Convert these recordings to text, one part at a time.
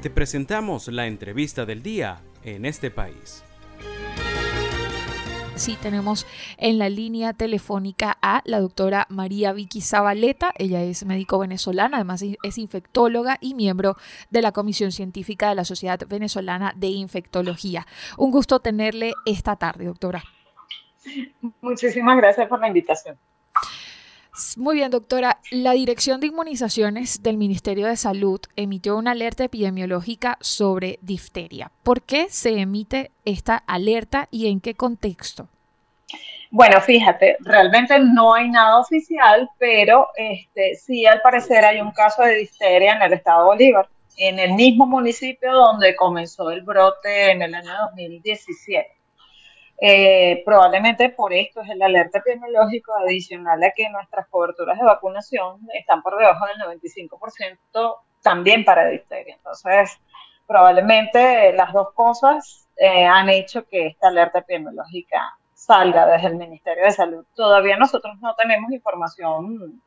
Te presentamos la entrevista del día en este país. Sí, tenemos en la línea telefónica a la doctora María Vicky Zabaleta. Ella es médico venezolana, además es infectóloga y miembro de la Comisión Científica de la Sociedad Venezolana de Infectología. Un gusto tenerle esta tarde, doctora. Muchísimas gracias por la invitación. Muy bien, doctora. La Dirección de Inmunizaciones del Ministerio de Salud emitió una alerta epidemiológica sobre difteria. ¿Por qué se emite esta alerta y en qué contexto? Bueno, fíjate, realmente no hay nada oficial, pero este, sí al parecer hay un caso de difteria en el estado de Bolívar, en el mismo municipio donde comenzó el brote en el año 2017. Eh, probablemente por esto es el alerta epidemiológico adicional a que nuestras coberturas de vacunación están por debajo del 95% también para difteria. Entonces, probablemente las dos cosas eh, han hecho que esta alerta epidemiológica salga desde el Ministerio de Salud. Todavía nosotros no tenemos información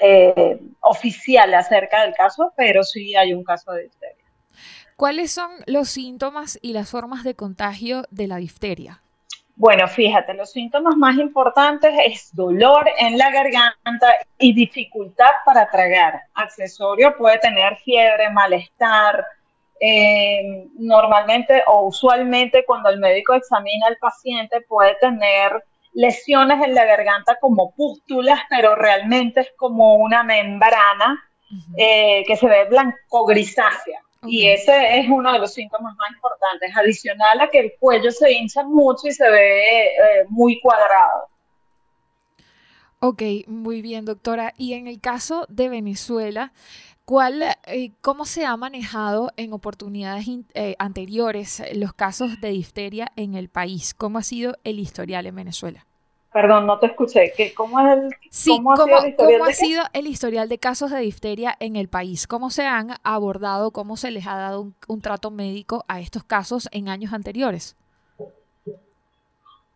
eh, oficial acerca del caso, pero sí hay un caso de difteria. ¿Cuáles son los síntomas y las formas de contagio de la difteria? Bueno, fíjate, los síntomas más importantes es dolor en la garganta y dificultad para tragar. Accesorio puede tener fiebre, malestar. Eh, normalmente o usualmente cuando el médico examina al paciente puede tener lesiones en la garganta como pústulas, pero realmente es como una membrana eh, que se ve blanco grisácea. Y ese es uno de los síntomas más importantes, adicional a que el cuello se hincha mucho y se ve eh, muy cuadrado. Ok, muy bien, doctora. Y en el caso de Venezuela, ¿cuál, eh, ¿cómo se ha manejado en oportunidades eh, anteriores los casos de difteria en el país? ¿Cómo ha sido el historial en Venezuela? Perdón, no te escuché. ¿Cómo, es el, cómo, ha, sido el, historial ¿cómo ha sido el historial de casos de difteria en el país? ¿Cómo se han abordado, cómo se les ha dado un, trato médico a estos casos en años anteriores?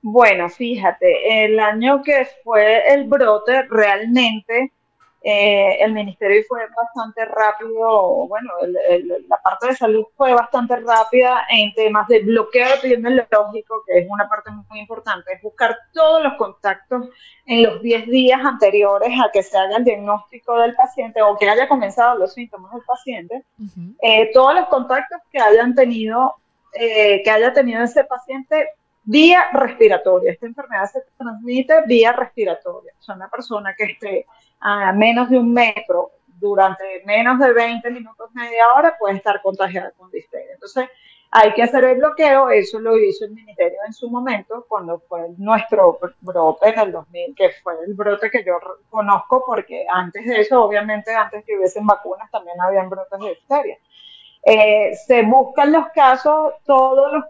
Bueno, fíjate, el año que fue el brote realmente eh, el ministerio fue bastante rápido, bueno, la parte de salud fue bastante rápida en temas de bloqueo epidemiológico, que es una parte muy importante, es buscar todos los contactos en los 10 días anteriores a que se haga el diagnóstico del paciente o que haya comenzado los síntomas del paciente, eh, todos los contactos que hayan tenido, eh, que haya tenido ese paciente vía respiratoria. Esta enfermedad se transmite vía respiratoria. O sea, una persona que esté a menos de un metro durante menos de 20 minutos, media hora, puede estar contagiada con difteria. Entonces, hay que hacer el bloqueo, eso lo hizo el ministerio en su momento, cuando fue nuestro brote en el 2000, que fue el brote que yo conozco, porque antes de eso, obviamente, antes que hubiesen vacunas, también habían brotes de difteria. Eh, se buscan los casos, todas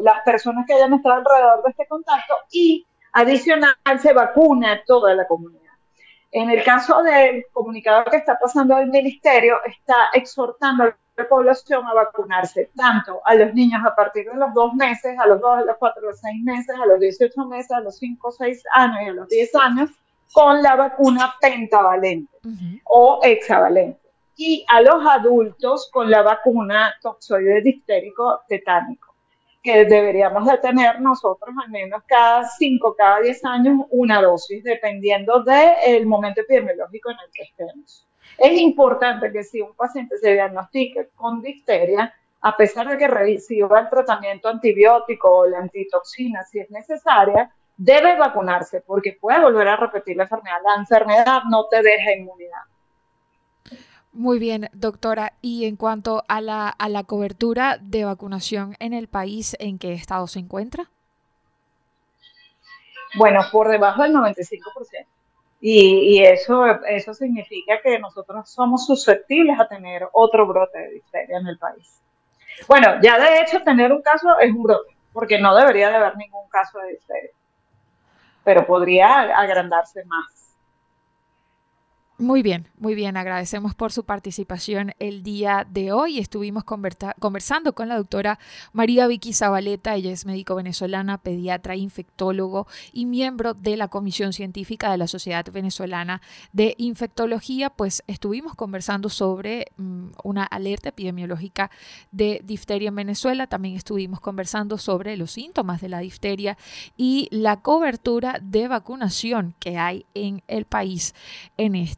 las personas que hayan estado alrededor de este contacto y adicional se vacuna toda la comunidad. En el caso del comunicado que está pasando el ministerio, está exhortando a la población a vacunarse, tanto a los niños a partir de los dos meses, a los dos, a los cuatro, a los seis meses, a los 18 meses, a los cinco, seis años y a los 10 años, con la vacuna pentavalente o hexavalente. Y a los adultos con la vacuna toxoide distérico tetánico que deberíamos de tener nosotros al menos cada 5, cada 10 años una dosis, dependiendo del momento epidemiológico en el que estemos. Es importante que si un paciente se diagnostique con difteria, a pesar de que reciba el tratamiento antibiótico o la antitoxina si es necesaria, debe vacunarse porque puede volver a repetir la enfermedad. La enfermedad no te deja inmunidad. Muy bien, doctora. Y en cuanto a la, a la cobertura de vacunación en el país, ¿en qué estado se encuentra? Bueno, por debajo del 95%. Y, y eso, eso significa que nosotros somos susceptibles a tener otro brote de difteria en el país. Bueno, ya de hecho tener un caso es un brote, porque no debería de haber ningún caso de difteria, pero podría agrandarse más. Muy bien, muy bien. Agradecemos por su participación el día de hoy. Estuvimos conversando con la doctora María Vicky Zabaleta. Ella es médico venezolana, pediatra, infectólogo y miembro de la Comisión Científica de la Sociedad Venezolana de Infectología. Pues estuvimos conversando sobre mm, una alerta epidemiológica de difteria en Venezuela. También estuvimos conversando sobre los síntomas de la difteria y la cobertura de vacunación que hay en el país en